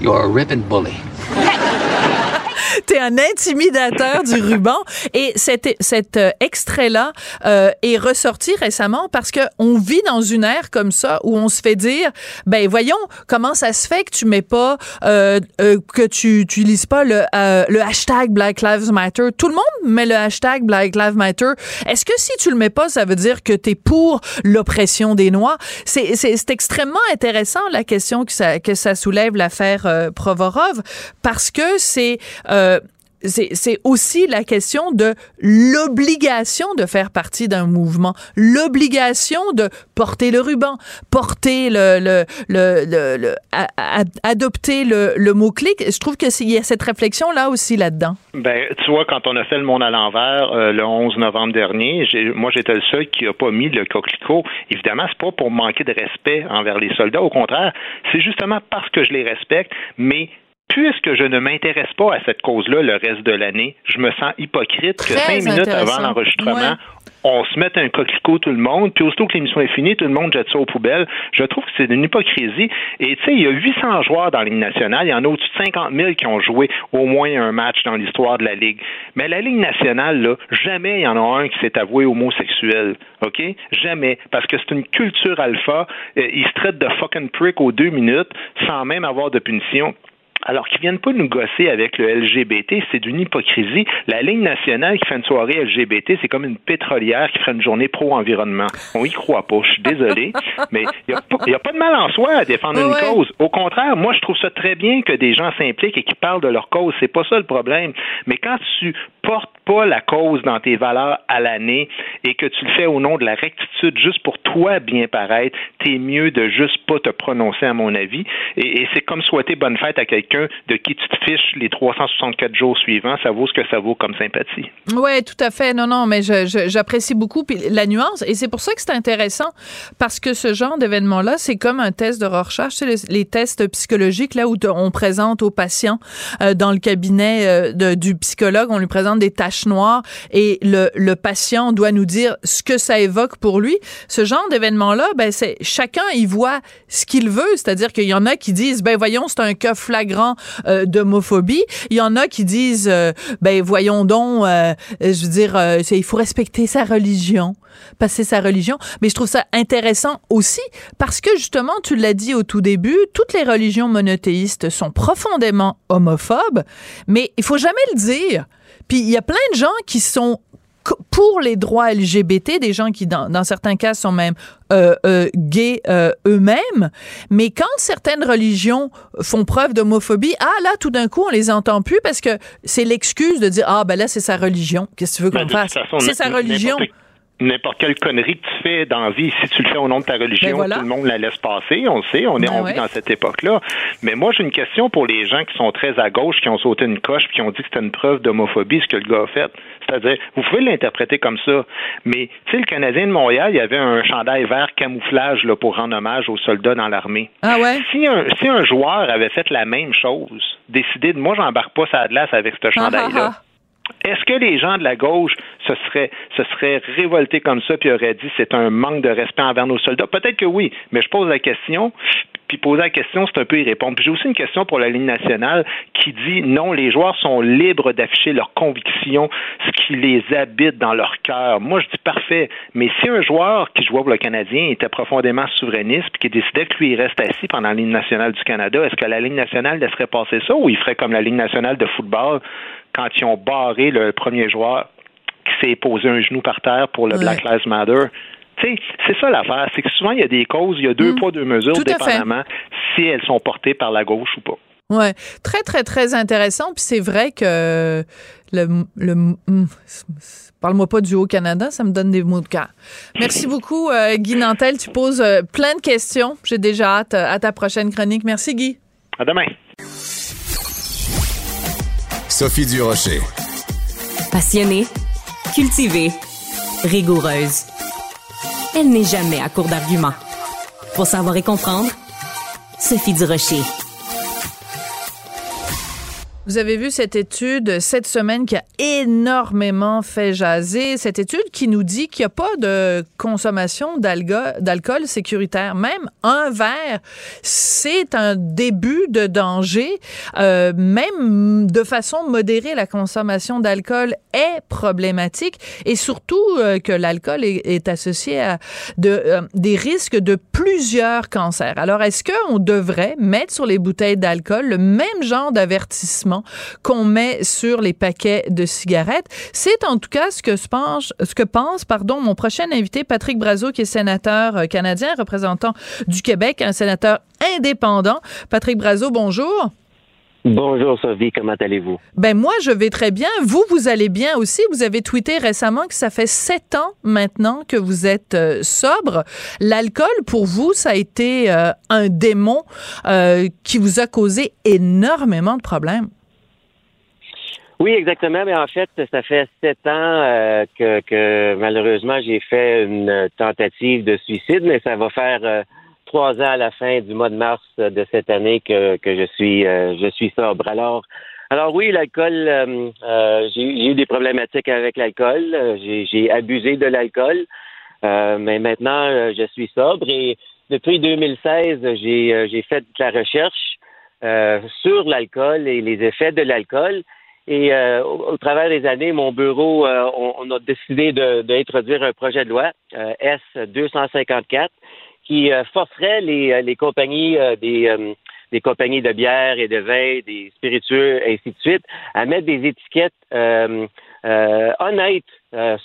You're a ribbon bully. T'es un intimidateur du ruban. Et cet, cet euh, extrait-là euh, est ressorti récemment parce que on vit dans une ère comme ça où on se fait dire, ben voyons, comment ça se fait que tu mets pas, euh, que tu utilises pas le, le hashtag Black Lives Matter? Tout le monde met le hashtag Black Lives Matter. Est-ce que si tu le mets pas, ça veut dire que t'es pour l'oppression des Noirs? C'est, extrêmement intéressant la question que ça, que ça soulève l'affaire Provorov parce que c'est euh, c'est aussi la question de l'obligation de faire partie d'un mouvement, l'obligation de porter le ruban, porter le, le, le, le, adopter le, le mot-clé. Je trouve que y a cette réflexion là aussi là-dedans. Ben, tu vois, quand on a fait le monde à l'envers euh, le 11 novembre dernier, moi j'étais le seul qui n'a pas mis le coquelicot. Évidemment, c'est pas pour manquer de respect envers les soldats. Au contraire, c'est justement parce que je les respecte, mais puisque je ne m'intéresse pas à cette cause-là le reste de l'année, je me sens hypocrite que cinq minutes avant l'enregistrement, on se mette un coquelicot tout le monde, puis aussitôt que l'émission est finie, tout le monde jette ça aux poubelles. Je trouve que c'est une hypocrisie. Et tu sais, il y a 800 joueurs dans la Ligue nationale. Il y en a au-dessus de 50 000 qui ont joué au moins un match dans l'histoire de la Ligue. Mais la Ligue nationale, là, jamais il y en a un qui s'est avoué homosexuel. OK? Jamais. Parce que c'est une culture alpha. Ils se traitent de fucking prick aux deux minutes sans même avoir de punition. Alors qu'ils viennent pas nous gosser avec le LGBT, c'est d'une hypocrisie. La ligne nationale qui fait une soirée LGBT, c'est comme une pétrolière qui ferait une journée pro-environnement. On y croit pas, je suis désolé, mais il n'y a, pas de mal en soi à défendre une cause. Au contraire, moi, je trouve ça très bien que des gens s'impliquent et qui parlent de leur cause. C'est pas ça le problème. Mais quand tu portes pas la cause dans tes valeurs à l'année et que tu le fais au nom de la rectitude juste pour toi bien paraître, t'es mieux de juste pas te prononcer à mon avis. Et, c'est comme souhaiter bonne fête à quelqu'un de qui tu te fiches les 364 jours suivants. Ça vaut ce que ça vaut comme sympathie. Oui, tout à fait. Non, non, mais j'apprécie beaucoup la nuance. Et c'est pour ça que c'est intéressant parce que ce genre d'événement-là, c'est comme un test de recherche, les, les, tests psychologiques, là où on présente aux patients euh, dans le cabinet euh, du psychologue, on lui présente des taches noires et le, patient doit nous dire ce que ça évoque pour lui. Ce genre d'événement-là, ben c'est chacun y voit ce qu'il veut, c'est-à-dire qu'il y en a qui disent ben voyons c'est un cas flagrant euh, d'homophobie, il y en a qui disent euh, ben voyons donc, euh, je veux dire il faut respecter sa religion, passer sa religion, mais je trouve ça intéressant aussi parce que justement tu l'as dit au tout début, toutes les religions monothéistes sont profondément homophobes, mais il faut jamais le dire. Puis il y a plein de gens qui sont pour les droits LGBT, des gens qui, dans, certains cas, sont même euh, euh, gays euh, eux-mêmes. Mais quand certaines religions font preuve d'homophobie, ah là, tout d'un coup, on les entend plus parce que c'est l'excuse de dire ah ben là, c'est sa religion. Qu'est-ce que tu veux ben, qu'on fasse? C'est sa religion n'importe quelle connerie que tu fais dans la vie, si tu le fais au nom de ta religion, ben tout le monde la laisse passer. On le sait, on est ben vit dans cette époque-là. Mais moi, j'ai une question pour les gens qui sont très à gauche, qui ont sauté une coche, puis qui ont dit que c'était une preuve d'homophobie, ce que le gars a fait. C'est-à-dire, vous pouvez l'interpréter comme ça, mais tu sais, le Canadien de Montréal, il y avait un chandail vert camouflage là, pour rendre hommage aux soldats dans l'armée. Ah ouais? Si un, si un joueur avait fait la même chose, décidé de moi, j'embarque pas sa glace avec ce ah, ah, chandail-là. Ah. Est-ce que les gens de la gauche se seraient, se seraient révoltés comme ça puis auraient dit c'est un manque de respect envers nos soldats? Peut-être que oui, mais je pose la question, puis poser la question, c'est un peu y répondre. Puis j'ai aussi une question pour la ligne nationale qui dit non, les joueurs sont libres d'afficher leurs convictions, ce qui les habite dans leur cœur. Moi, je dis parfait, mais si un joueur qui jouait pour le Canadien était profondément souverainiste puis qui décidait que lui, il reste assis pendant la ligne nationale du Canada, est-ce que la ligne nationale laisserait passer ça ou il ferait comme la ligne nationale de football quand ils ont barré le premier joueur qui s'est posé un genou par terre pour le Black Lives Matter? C'est ça l'affaire. C'est que souvent, il y a des causes, il y a deux mm. poids, deux mesures, dépendamment si elles sont portées par la gauche ou pas. Ouais, très très très intéressant. Puis c'est vrai que le, le parle-moi pas du Haut-Canada, ça me donne des mots de cœur. Merci beaucoup, euh, Guy Nantel. Tu poses euh, plein de questions. J'ai déjà hâte euh, à ta prochaine chronique. Merci, Guy. À demain. Sophie Durocher. Passionnée, cultivée, rigoureuse. Elle n'est jamais à court d'arguments. Pour savoir et comprendre, Sophie Durocher. Vous avez vu cette étude cette semaine qui a énormément fait jaser. Cette étude qui nous dit qu'il n'y a pas de consommation d'alcool sécuritaire. Même un verre, c'est un début de danger. Euh, même de façon modérée, la consommation d'alcool est problématique et surtout euh, que l'alcool est, associé à euh, des risques de plusieurs cancers. Alors, est-ce qu'on devrait mettre sur les bouteilles d'alcool le même genre d'avertissement qu'on met sur les paquets de cigarettes. C'est en tout cas ce que pense, ce que pense pardon, mon prochain invité, Patrick Brazo, qui est sénateur euh, canadien, représentant du Québec, un sénateur indépendant. Patrick Brazo, bonjour. Bonjour Sophie, comment allez-vous? Ben moi, je vais très bien. Vous, vous allez bien aussi. Vous avez tweeté récemment que ça fait sept ans maintenant que vous êtes euh, sobre. L'alcool, pour vous, ça a été euh, un démon qui vous a causé énormément de problèmes. Oui, exactement. Mais en fait, ça fait sept ans euh, que, malheureusement j'ai fait une tentative de suicide, mais ça va faire euh, trois ans à la fin du mois de mars de cette année que, que je suis euh, je suis sobre. Alors alors oui, l'alcool, j'ai eu des problématiques avec l'alcool. J'ai abusé de l'alcool, mais maintenant je suis sobre et depuis 2016, j'ai fait de la recherche sur l'alcool et les effets de l'alcool. Et euh, au, travers des années, mon bureau, euh, on, a décidé d'introduire un projet de loi euh, S 254 qui forcerait les, les compagnies des, des compagnies de bière et de vin, des spiritueux, ainsi de suite, à mettre des étiquettes honnêtes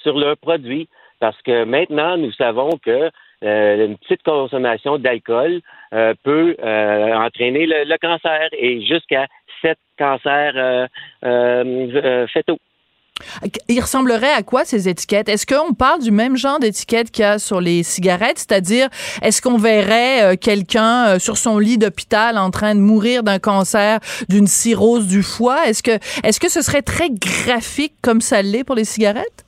sur leurs produits. Parce que maintenant, nous savons que une petite consommation d'alcool peut entraîner le, cancer et jusqu'à sept cancers euh, euh, euh, fœtaux. Il ressemblerait à quoi ces étiquettes? Est-ce qu'on parle du même genre d'étiquette qu'il y a sur les cigarettes? C'est-à-dire, est-ce qu'on verrait quelqu'un sur son lit d'hôpital en train de mourir d'un cancer, d'une cirrhose du foie? Est-ce que, est-ce que ce serait très graphique comme ça l'est pour les cigarettes?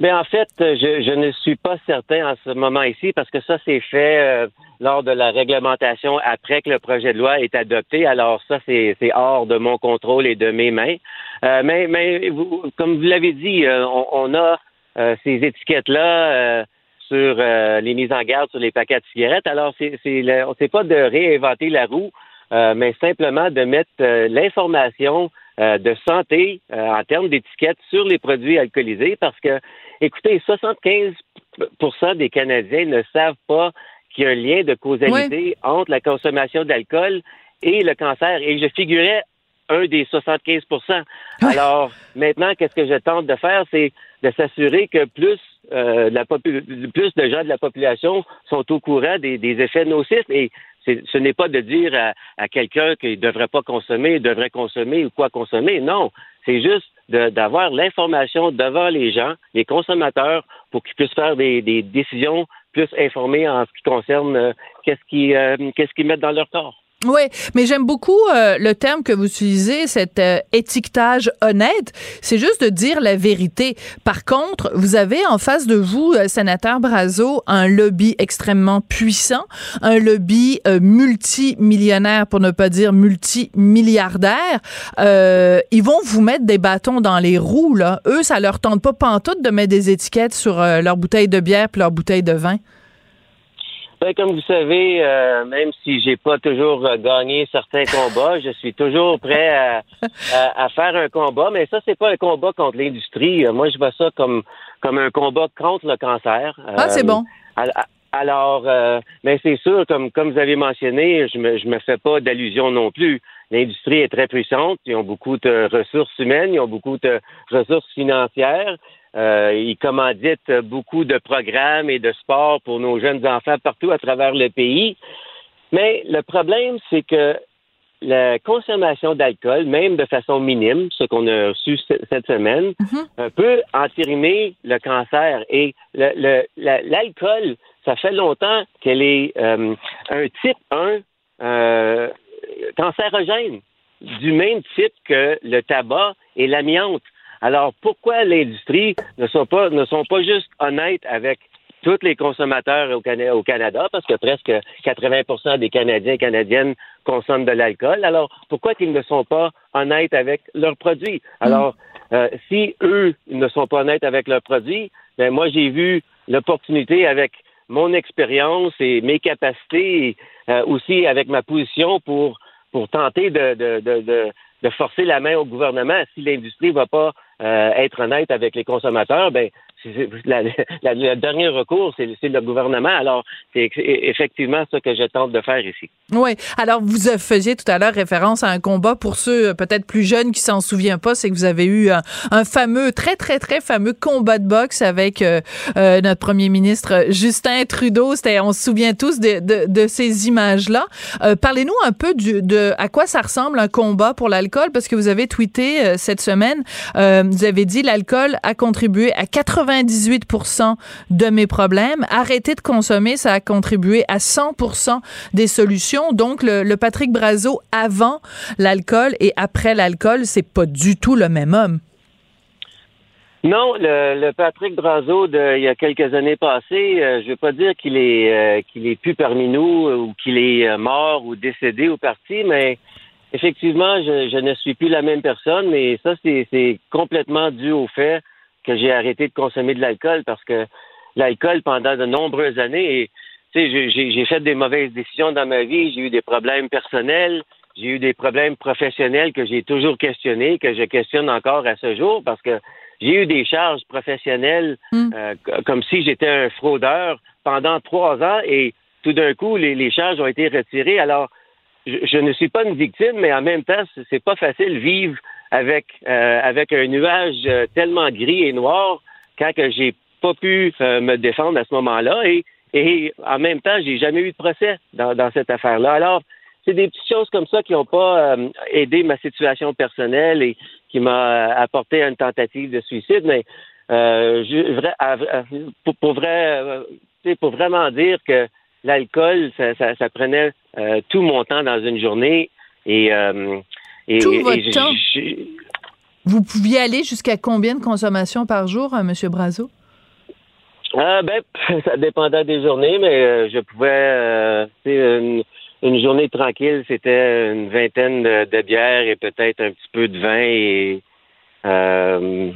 Mais en fait, je, je, ne suis pas certain en ce moment ici parce que ça, c'est fait lors de la réglementation après que le projet de loi est adopté. Alors ça, c'est hors de mon contrôle et de mes mains. Euh, mais mais comme vous l'avez dit, euh, on, a euh, ces étiquettes-là sur les mises en garde sur les paquets de cigarettes. Alors, c'est c'est pas de réinventer la roue, mais simplement de mettre l'information de santé en termes d'étiquettes sur les produits alcoolisés parce que, écoutez, 75% des Canadiens ne savent pas qu'il y a un lien de causalité entre la consommation d'alcool et le cancer. Et je figurais un des 75% Alors, maintenant, qu'est-ce que je tente de faire, c'est de s'assurer que plus, euh, la plus de gens de la population sont au courant des, effets nocifs. Et ce n'est pas de dire à, quelqu'un qu'il ne devrait pas consommer, devrait consommer ou quoi consommer. Non, c'est juste d'avoir l'information devant les gens, les consommateurs, pour qu'ils puissent faire des décisions plus informés en ce qui concerne euh, euh, qu'est-ce qu'ils mettent dans leur corps. Oui, mais j'aime beaucoup euh, le terme que vous utilisez, cet étiquetage honnête. C'est juste de dire la vérité. Par contre, vous avez en face de vous, sénateur Brazo, un lobby extrêmement puissant, un lobby multimillionnaire, pour ne pas dire multimilliardaire. ils vont vous mettre des bâtons dans les roues. Là. Eux, ça leur tente pas pantoute de mettre des étiquettes sur leur bouteille de bière et leur bouteille de vin. Ben, comme vous savez, euh, même si j'ai pas toujours euh, gagné certains combats, je suis toujours prêt à, à, faire un combat. Mais ça, c'est pas un combat contre l'industrie. Moi, je vois ça comme comme un combat contre le cancer. Ah, c'est bon. Euh, alors, mais c'est sûr, comme comme vous avez mentionné, je me je me fais pas d'allusion non plus. L'industrie est très puissante. Ils ont beaucoup de ressources humaines, ils ont beaucoup de ressources financières. Euh, ils commanditent beaucoup de programmes et de sports pour nos jeunes enfants partout à travers le pays. Mais le problème, c'est que la consommation d'alcool, même de façon minime, ce qu'on a reçu cette semaine, mm-hmm. peut entérimer le cancer. Et l'alcool, ça fait longtemps qu'elle est euh, un type 1 euh, cancérogène, du même type que le tabac et l'amiante. Alors pourquoi l'industrie ne sont pas ne sont pas juste honnêtes avec tous les consommateurs au, Canada, parce que presque 80% des Canadiens et Canadiennes consomment de l'alcool. Alors, pourquoi qu'ils ne sont pas honnêtes avec leurs produits? Alors, euh, si eux ne sont pas honnêtes avec leurs produits, ben moi, j'ai vu l'opportunité avec mon expérience et mes capacités, euh, aussi avec ma position pour, pour tenter de, de, de, de, forcer la main au gouvernement. Si l'industrie ne va pas euh, être honnête avec les consommateurs, ben le dernier recours, c'est le gouvernement. Alors, c'est effectivement ce que je tente de faire ici. Oui. Alors, vous faisiez tout à l'heure référence à un combat pour ceux euh, peut-être plus jeunes qui s'en souviennent pas, c'est que vous avez eu un, fameux, très, très, très fameux combat de boxe avec euh, euh, notre premier ministre Justin Trudeau. On se souvient tous de, de, ces images-là. parlez-nous un peu de à quoi ça ressemble un combat pour l'alcool, parce que vous avez tweeté cette semaine, vous avez dit l'alcool a contribué à 80 98 de mes problèmes. Arrêter de consommer, ça a contribué à 100 des solutions. Donc, le, Patrick Brazo avant l'alcool et après l'alcool, c'est pas du tout le même homme. Non, le, Patrick Brazo de il y a quelques années passées, euh, je ne veux pas dire qu'il est euh, qu'il est plus parmi nous ou qu'il est euh, mort ou décédé ou parti, mais effectivement, je, je, ne suis plus la même personne, mais ça c'est complètement dû au fait que j'ai arrêté de consommer de l'alcool parce que l'alcool, pendant de nombreuses années, j'ai fait des mauvaises décisions dans ma vie, j'ai eu des problèmes personnels, j'ai eu des problèmes professionnels que j'ai toujours questionnés, que je questionne encore à ce jour parce que j'ai eu des charges professionnelles hmm. euh, comme si j'étais un fraudeur pendant trois ans et tout d'un coup, les, charges ont été retirées. Alors, je, je, ne suis pas une victime, mais en même temps, c'est pas facile vivre avec, euh, avec un nuage euh, tellement gris et noir quand que j'ai pas pu euh, me défendre à ce moment-là et, et en même temps, j'ai jamais eu de procès dans, dans cette affaire-là. Alors, c'est des petites choses comme ça qui n'ont pas aidé ma situation personnelle et qui m'a apporté une tentative de suicide, mais je, pour, pour, vrai, pour vraiment dire que l'alcool, ça, ça, ça, prenait tout mon temps dans une journée et tout votre temps. Vous pouviez aller jusqu'à combien de consommation par jour, M. Brazo? Ah, ben, ça dépendait des journées, mais euh, je pouvais. Euh, une, une, journée tranquille, c'était une vingtaine de, bières et peut-être un petit peu de vin et euh,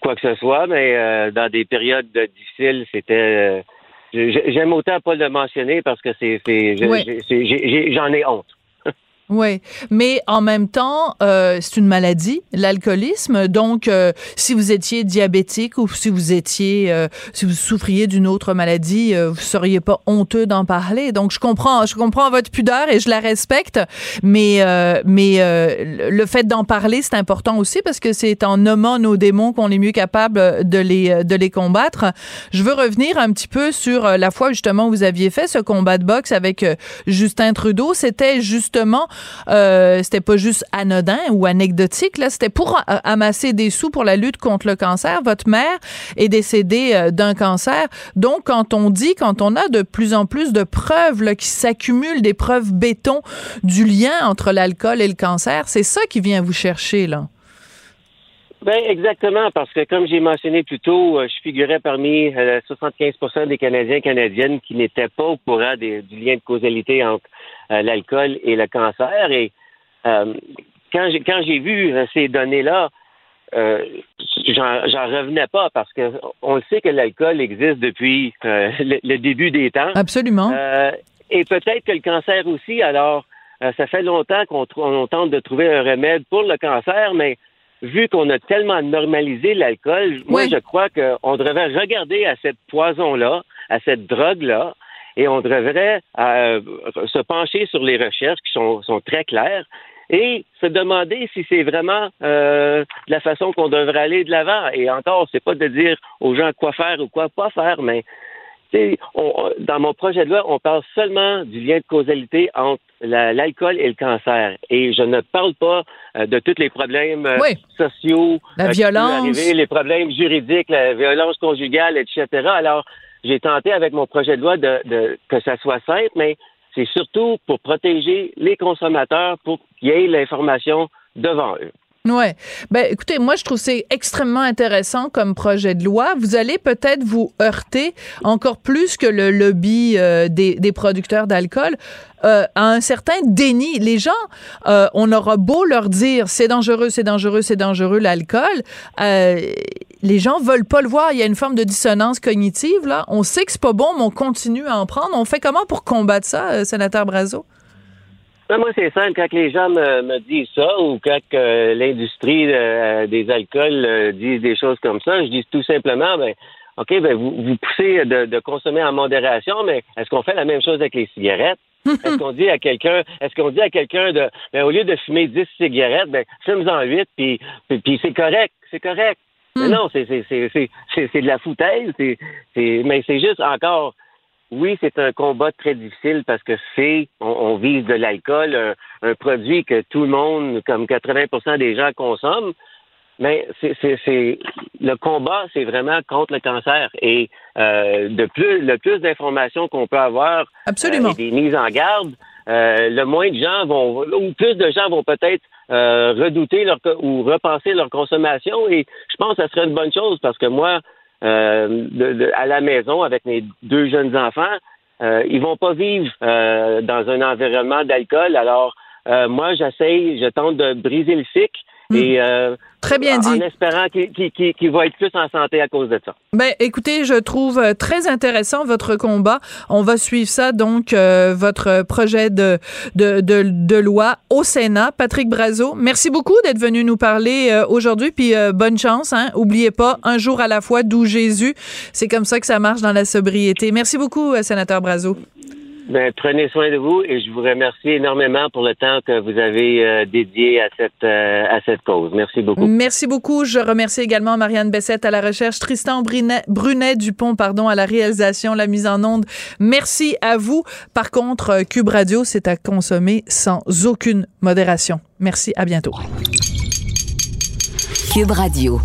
quoi que ce soit, mais dans des périodes difficiles, c'était. J'aime autant pas le mentionner parce que c'est, j'en ai honte. Oui, mais en même temps, euh, c'est une maladie, l'alcoolisme. Donc, euh, si vous étiez diabétique ou si vous étiez, euh, si vous souffriez d'une autre maladie, vous seriez pas honteux d'en parler. Donc, je comprends, je comprends votre pudeur et je la respecte. Mais, mais le fait d'en parler, c'est important aussi parce que c'est en nommant nos démons qu'on est mieux capable de les, de les combattre. Je veux revenir un petit peu sur la fois justement où vous aviez fait ce combat de boxe avec Justin Trudeau. C'était justement euh, c'était pas juste anodin ou anecdotique. Là, c'était pour amasser des sous pour la lutte contre le cancer. Votre mère est décédée euh, d'un cancer. Donc, quand on dit, quand on a de plus en plus de preuves là, qui s'accumulent, des preuves béton du lien entre l'alcool et le cancer, c'est ça qui vient vous chercher là. Ben exactement, parce que comme j'ai mentionné plus tôt, euh, je figurais parmi 75% des Canadiens et Canadiennes qui n'étaient pas au courant du lien de causalité entre euh, l'alcool et le cancer. Et euh, quand j'ai quand j'ai vu euh, ces données-là, j'en revenais pas parce que on le sait que l'alcool existe depuis le, début des temps. Absolument. et peut-être que le cancer aussi. Alors, ça fait longtemps qu'on tente de trouver un remède pour le cancer, mais vu qu'on a tellement normalisé l'alcool, moi je crois qu'on devrait regarder à cette poison-là, à cette drogue-là, et on devrait euh, se pencher sur les recherches qui sont, sont très claires et se demander si c'est vraiment euh, la façon qu'on devrait aller de l'avant. Et encore, c'est pas de dire aux gens quoi faire ou quoi pas faire, mais on, dans mon projet de loi, on parle seulement du lien de causalité entre l'alcool et le cancer. Et je ne parle pas euh, de tous les problèmes euh, sociaux, la euh, violence, les problèmes juridiques, la violence conjugale, etc. Alors, j'ai tenté avec mon projet de loi de, que ça soit simple, mais c'est surtout pour protéger les consommateurs, pour qu'il y ait l'information devant eux. Ouais. Ben, écoutez, moi, je trouve c'est extrêmement intéressant comme projet de loi. Vous allez peut-être vous heurter encore plus que le lobby euh, des, des, producteurs d'alcool euh, à un certain déni. Les gens, euh, on aura beau leur dire c'est dangereux, c'est dangereux, c'est dangereux l'alcool. Euh, les gens veulent pas le voir. Il y a une forme de dissonance cognitive là. On sait que c'est pas bon, mais on continue à en prendre. On fait comment pour combattre ça, sénateur Brazo? Ben, moi, c'est simple. Quand les gens me, disent ça ou quand l'industrie euh, des alcools euh, disent des choses comme ça, je dis tout simplement, ben, OK, ben, vous, vous poussez de, consommer en modération, mais est-ce qu'on fait la même chose avec les cigarettes? est-ce qu'on dit à quelqu'un, est-ce qu'on dit à quelqu'un de, ben, au lieu de fumer 10 cigarettes, ben, fume-en 8, puis, puis, c'est correct, c'est correct. Mais hmm. non, c'est, c'est, c'est, c'est, de la foutaise, mais c'est juste encore, oui, c'est un combat très difficile parce que c'est, on, vise de l'alcool, un, produit que tout le monde, comme 80% des gens consomment. Mais c'est, c'est, le combat, c'est vraiment contre le cancer. Et euh, de plus, le plus d'informations qu'on peut avoir, Absolument. Euh, des mises en garde, euh, le moins de gens vont, ou plus de gens vont peut-être redouter leur ou repenser leur consommation. Et je pense que ça serait une bonne chose parce que moi, euh, à la maison avec mes deux jeunes enfants, euh, ils vont pas vivre euh, dans un environnement d'alcool. Alors, euh, moi, j'essaye, je tente de briser le cycle Hmm. Et euh, Très bien dit. En espérant qu'il va être plus en santé à cause de ça. Ben, écoutez, je trouve euh, très intéressant votre combat. On va suivre ça, donc, euh, votre projet de, de, de, de, loi au Sénat. Patrick Brazo, merci beaucoup d'être venu nous parler aujourd'hui, puis bonne chance. Hein. Oubliez pas, un jour à la fois, d'où Jésus. C'est comme ça que ça marche dans la sobriété. Merci beaucoup, sénateur Brazo. Ben, prenez soin de vous et je vous remercie énormément pour le temps que vous avez euh, dédié à cette euh, à cette cause. Merci beaucoup. Merci beaucoup. Je remercie également Marianne Bessette à la recherche, Tristan Brunet, Brunet Dupont pardon à la réalisation, la mise en onde. Merci à vous. Par contre, euh, Cube Radio, c'est à consommer sans aucune modération. Merci. À bientôt. Cube Radio.